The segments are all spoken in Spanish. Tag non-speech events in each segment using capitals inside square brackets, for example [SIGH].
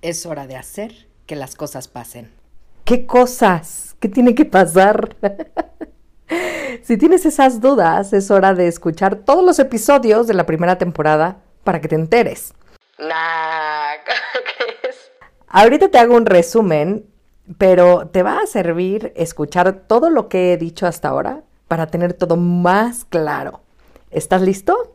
Es hora de hacer que las cosas pasen. ¿Qué cosas? ¿Qué tiene que pasar? [LAUGHS] si tienes esas dudas, es hora de escuchar todos los episodios de la primera temporada para que te enteres. Nah, [LAUGHS] ¿qué es? Ahorita te hago un resumen, pero te va a servir escuchar todo lo que he dicho hasta ahora para tener todo más claro. ¿Estás listo?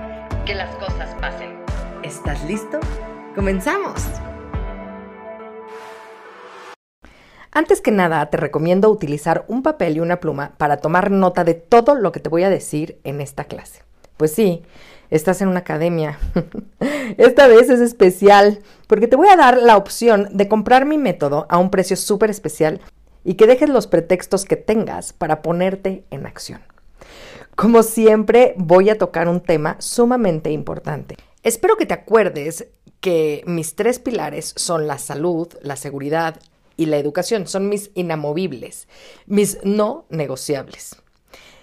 que las cosas pasen. ¿Estás listo? ¡Comenzamos! Antes que nada, te recomiendo utilizar un papel y una pluma para tomar nota de todo lo que te voy a decir en esta clase. Pues sí, estás en una academia. [LAUGHS] Esta vez es especial porque te voy a dar la opción de comprar mi método a un precio súper especial y que dejes los pretextos que tengas para ponerte en acción. Como siempre, voy a tocar un tema sumamente importante. Espero que te acuerdes que mis tres pilares son la salud, la seguridad y la educación. Son mis inamovibles, mis no negociables.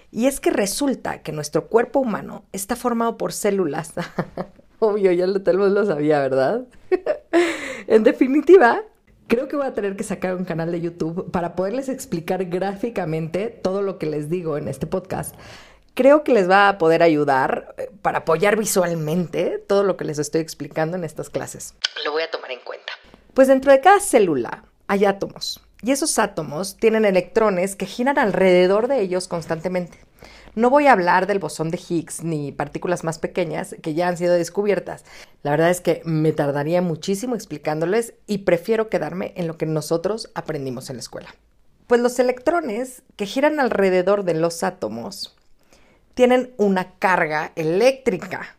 Y es que resulta que nuestro cuerpo humano está formado por células. [LAUGHS] Obvio, ya lo, tal vez lo sabía, ¿verdad? [LAUGHS] en definitiva, creo que voy a tener que sacar un canal de YouTube para poderles explicar gráficamente todo lo que les digo en este podcast creo que les va a poder ayudar eh, para apoyar visualmente todo lo que les estoy explicando en estas clases. Lo voy a tomar en cuenta. Pues dentro de cada célula hay átomos y esos átomos tienen electrones que giran alrededor de ellos constantemente. No voy a hablar del bosón de Higgs ni partículas más pequeñas que ya han sido descubiertas. La verdad es que me tardaría muchísimo explicándoles y prefiero quedarme en lo que nosotros aprendimos en la escuela. Pues los electrones que giran alrededor de los átomos tienen una carga eléctrica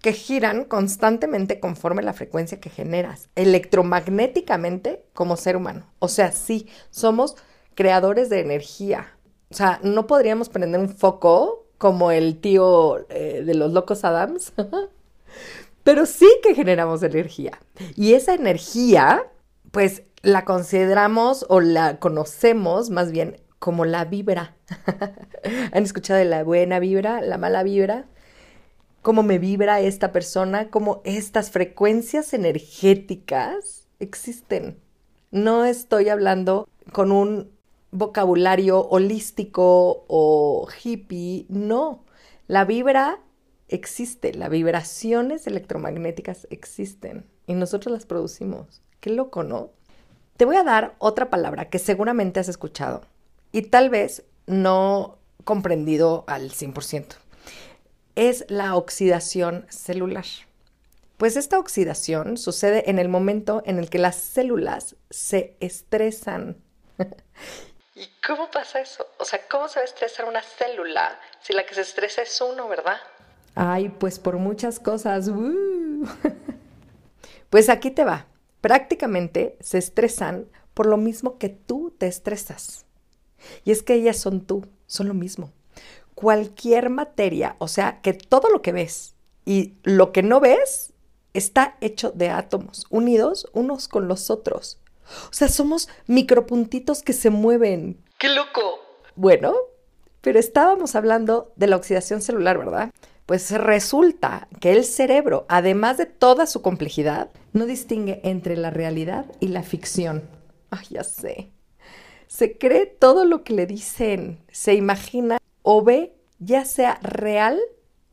que giran constantemente conforme la frecuencia que generas, electromagnéticamente como ser humano. O sea, sí, somos creadores de energía. O sea, no podríamos prender un foco como el tío eh, de los locos Adams, [LAUGHS] pero sí que generamos energía. Y esa energía, pues la consideramos o la conocemos más bien como la vibra. [LAUGHS] ¿Han escuchado de la buena vibra, la mala vibra? ¿Cómo me vibra esta persona? ¿Cómo estas frecuencias energéticas existen? No estoy hablando con un vocabulario holístico o hippie, no. La vibra existe, las vibraciones electromagnéticas existen y nosotros las producimos. Qué loco, ¿no? Te voy a dar otra palabra que seguramente has escuchado y tal vez no comprendido al 100%. Es la oxidación celular. Pues esta oxidación sucede en el momento en el que las células se estresan. [LAUGHS] ¿Y cómo pasa eso? O sea, ¿cómo se va a estresar una célula si la que se estresa es uno, verdad? Ay, pues por muchas cosas. ¡uh! [LAUGHS] Pues aquí te va. Prácticamente se estresan por lo mismo que tú te estresas. Y es que ellas son tú, son lo mismo. Cualquier materia, o sea, que todo lo que ves y lo que no ves está hecho de átomos, unidos unos con los otros. O sea, somos micropuntitos que se mueven. ¡Qué loco! Bueno, pero estábamos hablando de la oxidación celular, ¿verdad? Pues resulta que el cerebro, además de toda su complejidad, no distingue entre la realidad y la ficción. Ay, ya sé se cree todo lo que le dicen, se imagina o ve, ya sea real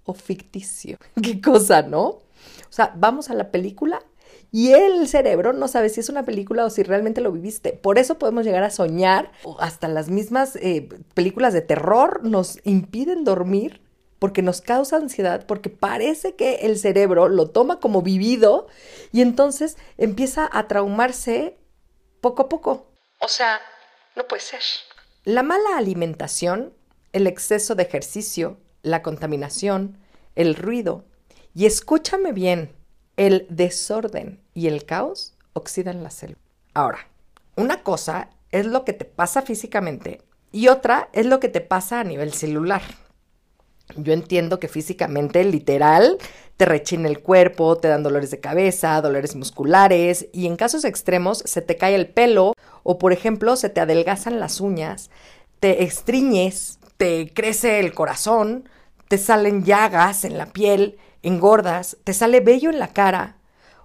o ficticio. [LAUGHS] Qué cosa, ¿no? O sea, vamos a la película y el cerebro no sabe si es una película o si realmente lo viviste. Por eso podemos llegar a soñar, o hasta las mismas eh, películas de terror nos impiden dormir porque nos causa ansiedad, porque parece que el cerebro lo toma como vivido y entonces empieza a traumarse poco a poco. O sea, no puede ser. La mala alimentación, el exceso de ejercicio, la contaminación, el ruido y escúchame bien, el desorden y el caos oxidan la célula. Ahora, una cosa es lo que te pasa físicamente y otra es lo que te pasa a nivel celular. Yo entiendo que físicamente, literal, te rechina el cuerpo, te dan dolores de cabeza, dolores musculares y en casos extremos se te cae el pelo o, por ejemplo, se te adelgazan las uñas, te estriñes, te crece el corazón, te salen llagas en la piel, engordas, te sale vello en la cara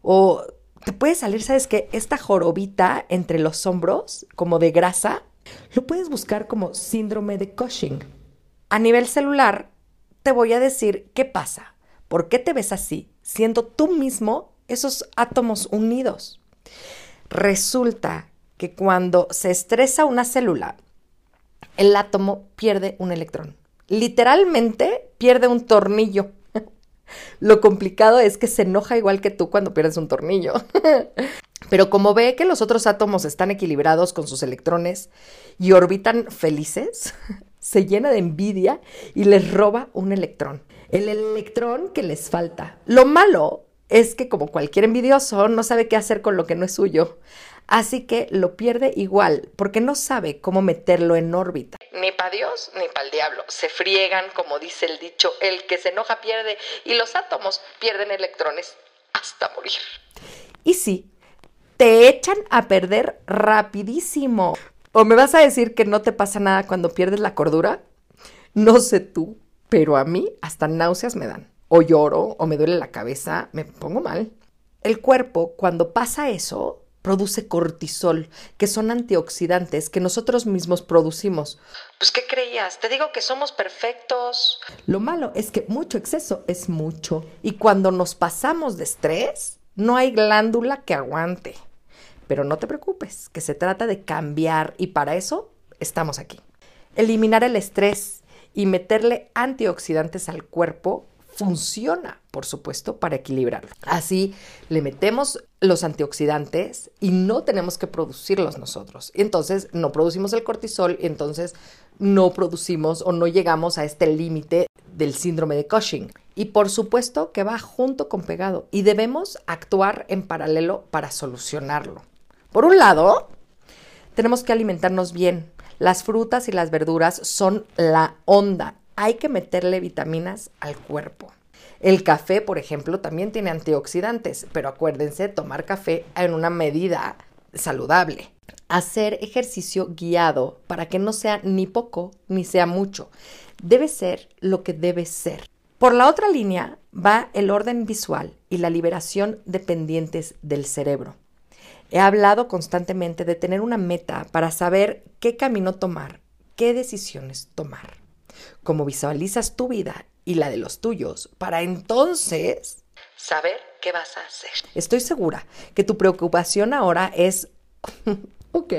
o te puede salir, ¿sabes qué? Esta jorobita entre los hombros, como de grasa, lo puedes buscar como síndrome de Cushing. A nivel celular, te voy a decir qué pasa, por qué te ves así, siendo tú mismo esos átomos unidos. Resulta que cuando se estresa una célula, el átomo pierde un electrón. Literalmente pierde un tornillo. [LAUGHS] Lo complicado es que se enoja igual que tú cuando pierdes un tornillo. [LAUGHS] Pero como ve que los otros átomos están equilibrados con sus electrones y orbitan felices, se llena de envidia y les roba un electrón. El electrón que les falta. Lo malo es que como cualquier envidioso no sabe qué hacer con lo que no es suyo. Así que lo pierde igual, porque no sabe cómo meterlo en órbita. Ni para Dios ni para el diablo. Se friegan, como dice el dicho, el que se enoja pierde y los átomos pierden electrones hasta morir. Y sí, te echan a perder rapidísimo. ¿O me vas a decir que no te pasa nada cuando pierdes la cordura? No sé tú, pero a mí hasta náuseas me dan. O lloro, o me duele la cabeza, me pongo mal. El cuerpo, cuando pasa eso, produce cortisol, que son antioxidantes que nosotros mismos producimos. Pues, ¿qué creías? Te digo que somos perfectos. Lo malo es que mucho exceso es mucho. Y cuando nos pasamos de estrés, no hay glándula que aguante. Pero no te preocupes, que se trata de cambiar y para eso estamos aquí. Eliminar el estrés y meterle antioxidantes al cuerpo funciona, por supuesto, para equilibrarlo. Así le metemos los antioxidantes y no tenemos que producirlos nosotros. Entonces no producimos el cortisol y entonces no producimos o no llegamos a este límite del síndrome de Cushing. Y por supuesto que va junto con pegado y debemos actuar en paralelo para solucionarlo. Por un lado, tenemos que alimentarnos bien. Las frutas y las verduras son la onda. Hay que meterle vitaminas al cuerpo. El café, por ejemplo, también tiene antioxidantes, pero acuérdense tomar café en una medida saludable. Hacer ejercicio guiado para que no sea ni poco ni sea mucho. Debe ser lo que debe ser. Por la otra línea va el orden visual y la liberación de pendientes del cerebro. He hablado constantemente de tener una meta para saber qué camino tomar, qué decisiones tomar. Cómo visualizas tu vida y la de los tuyos, para entonces saber qué vas a hacer. Estoy segura que tu preocupación ahora es, [LAUGHS] ok,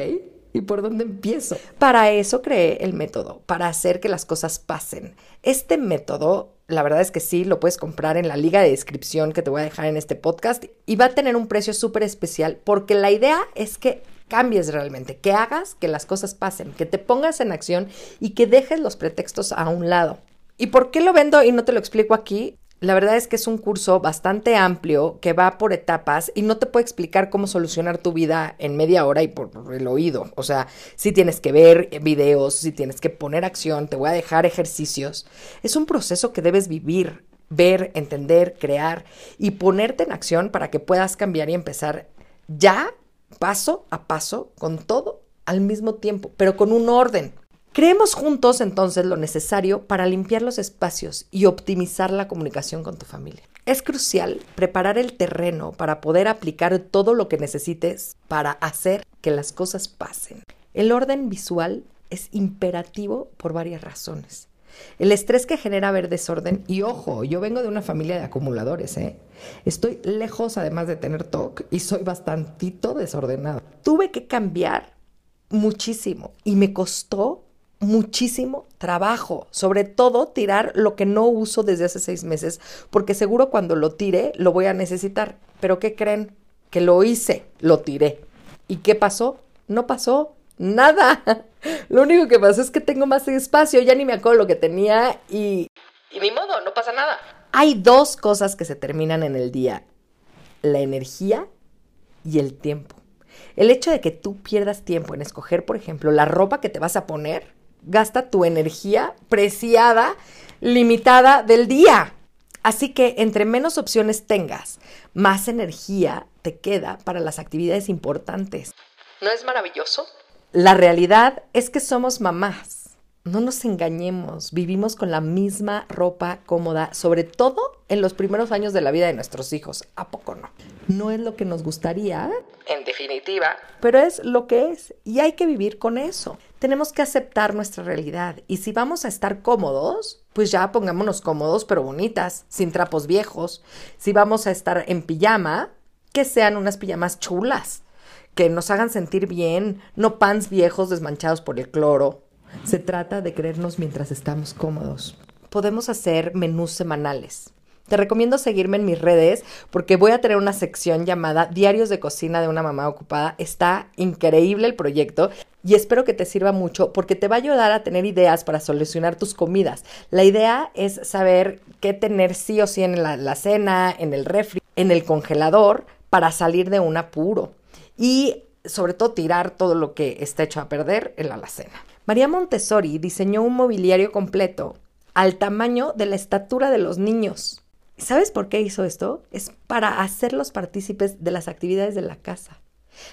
¿y por dónde empiezo? Para eso creé el método, para hacer que las cosas pasen. Este método la verdad es que sí, lo puedes comprar en la liga de descripción que te voy a dejar en este podcast y va a tener un precio súper especial porque la idea es que cambies realmente, que hagas que las cosas pasen, que te pongas en acción y que dejes los pretextos a un lado. ¿Y por qué lo vendo y no te lo explico aquí? La verdad es que es un curso bastante amplio que va por etapas y no te puedo explicar cómo solucionar tu vida en media hora y por el oído. O sea, si tienes que ver videos, si tienes que poner acción, te voy a dejar ejercicios. Es un proceso que debes vivir, ver, entender, crear y ponerte en acción para que puedas cambiar y empezar ya paso a paso con todo al mismo tiempo, pero con un orden. Creemos juntos entonces lo necesario para limpiar los espacios y optimizar la comunicación con tu familia. Es crucial preparar el terreno para poder aplicar todo lo que necesites para hacer que las cosas pasen. El orden visual es imperativo por varias razones. El estrés que genera ver desorden, y ojo, yo vengo de una familia de acumuladores, ¿eh? Estoy lejos además de tener TOC y soy bastantito desordenado. Tuve que cambiar muchísimo y me costó muchísimo trabajo, sobre todo tirar lo que no uso desde hace seis meses, porque seguro cuando lo tire lo voy a necesitar. Pero ¿qué creen? Que lo hice, lo tiré. ¿Y qué pasó? No pasó nada. [LAUGHS] Lo único que pasó es que tengo más espacio, ya ni me acuerdo lo que tenía y... Y ni modo, no pasa nada. Hay dos cosas que se terminan en el día, la energía y el tiempo. El hecho de que tú pierdas tiempo en escoger, por ejemplo, la ropa que te vas a poner, gasta tu energía preciada, limitada del día. Así que entre menos opciones tengas, más energía te queda para las actividades importantes. ¿No es maravilloso? La realidad es que somos mamás. No nos engañemos, vivimos con la misma ropa cómoda, sobre todo en los primeros años de la vida de nuestros hijos. ¿A poco no? No es lo que nos gustaría, en definitiva, pero es lo que es y hay que vivir con eso. Tenemos que aceptar nuestra realidad y si vamos a estar cómodos, pues ya pongámonos cómodos pero bonitas, sin trapos viejos. Si vamos a estar en pijama, que sean unas pijamas chulas, que nos hagan sentir bien, no pants viejos desmanchados por el cloro. Se trata de creernos mientras estamos cómodos. Podemos hacer menús semanales. Te recomiendo seguirme en mis redes porque voy a tener una sección llamada Diarios de Cocina de una mamá ocupada. Está increíble el proyecto y espero que te sirva mucho porque te va a ayudar a tener ideas para solucionar tus comidas. La idea es saber qué tener sí o sí en la, cena, en el refri, en el congelador para salir de un apuro y sobre todo tirar todo lo que está hecho a perder en la alacena. María Montessori diseñó un mobiliario completo al tamaño de la estatura de los niños. ¿Sabes por qué hizo esto? Es para hacerlos partícipes de las actividades de la casa.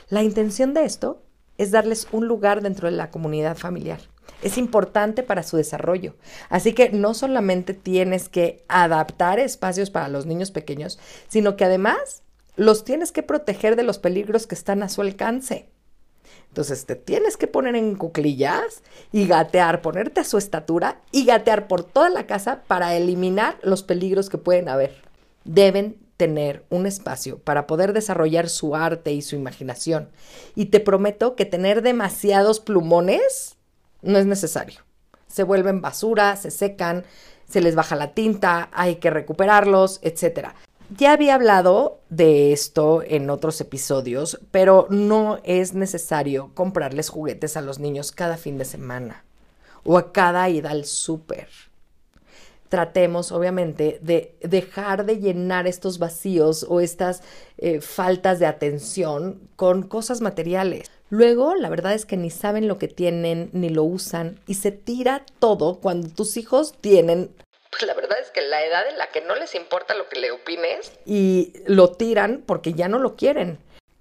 La intención de esto es darles un lugar dentro de la comunidad familiar. Es importante para su desarrollo. Así que no solamente tienes que adaptar espacios para los niños pequeños, sino que además los tienes que proteger de los peligros que están a su alcance. Entonces te tienes que poner en cuclillas y gatear, ponerte a su estatura y gatear por toda la casa para eliminar los peligros que pueden haber. Deben tener un espacio para poder desarrollar su arte y su imaginación. Y te prometo que tener demasiados plumones no es necesario. Se vuelven basura, se secan, se les baja la tinta, hay que recuperarlos, etc. Ya había hablado de esto en otros episodios, pero no es necesario comprarles juguetes a los niños cada fin de semana o a cada ida al súper. Tratemos, obviamente, de dejar de llenar estos vacíos o estas eh, faltas de atención con cosas materiales. Luego, la verdad es que ni saben lo que tienen ni lo usan y se tira todo cuando tus hijos tienen pues la verdad es que la edad en la que no les importa lo que le opines y lo tiran porque ya no lo quieren.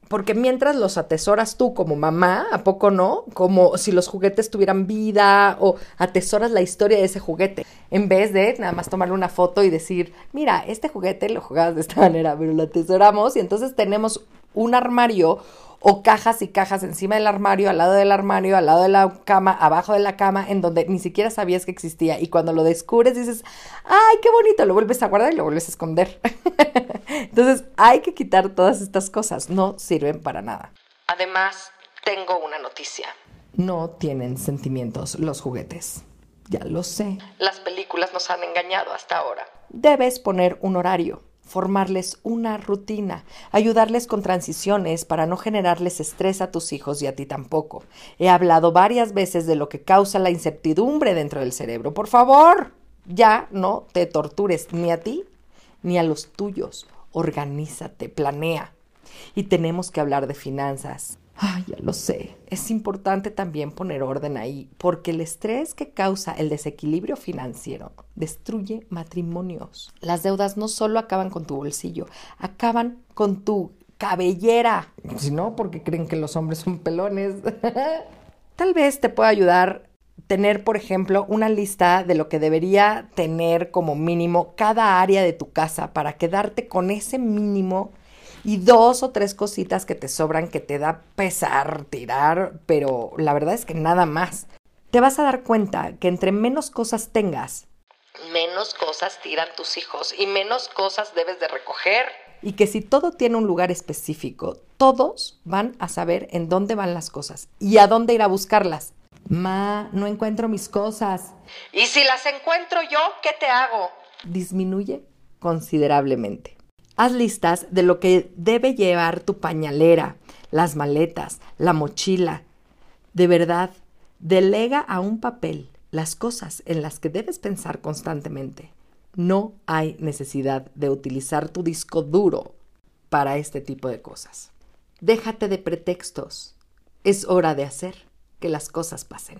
Porque mientras los atesoras tú como mamá, ¿a poco no? Como si los juguetes tuvieran vida o atesoras la historia de ese juguete. En vez de nada más tomarle una foto y decir, mira, este juguete lo jugabas de esta [LAUGHS] manera, pero lo atesoramos y entonces tenemos un armario o cajas y cajas encima del armario, al lado del armario, al lado de la cama, abajo de la cama, en donde ni siquiera sabías que existía. Y cuando lo descubres dices, ¡ay, qué bonito! Lo vuelves a guardar y lo vuelves a esconder. [LAUGHS] Entonces hay que quitar todas estas cosas, no sirven para nada. Además, tengo una noticia. No tienen sentimientos los juguetes. Ya lo sé. Las películas nos han engañado hasta ahora. Debes poner un horario formarles una rutina, ayudarles con transiciones para no generarles estrés a tus hijos y a ti tampoco. He hablado varias veces de lo que causa la incertidumbre dentro del cerebro. Por favor, ya no te tortures ni a ti ni a los tuyos. Organízate, planea. Y tenemos que hablar de finanzas. Ay, ya lo sé. Es importante también poner orden ahí, porque el estrés que causa el desequilibrio financiero destruye matrimonios. Las deudas no solo acaban con tu bolsillo, acaban con tu cabellera. Si no, porque creen que los hombres son pelones. [LAUGHS] Tal vez te pueda ayudar tener, por ejemplo, una lista de lo que debería tener como mínimo cada área de tu casa para quedarte con ese mínimo y dos o tres cositas que te sobran que te da pesar tirar, pero la verdad es que nada más. Te vas a dar cuenta que entre menos cosas tengas, menos cosas tiran tus hijos y menos cosas debes de recoger. Y que si todo tiene un lugar específico, todos van a saber en dónde van las cosas y a dónde ir a buscarlas. Ma, no encuentro mis cosas. ¿Y si las encuentro yo, qué te hago? Disminuye considerablemente. Haz listas de lo que debe llevar tu pañalera, las maletas, la mochila. De verdad, delega a un papel las cosas en las que debes pensar constantemente. No hay necesidad de utilizar tu disco duro para este tipo de cosas. Déjate de pretextos. Es hora de hacer que las cosas pasen.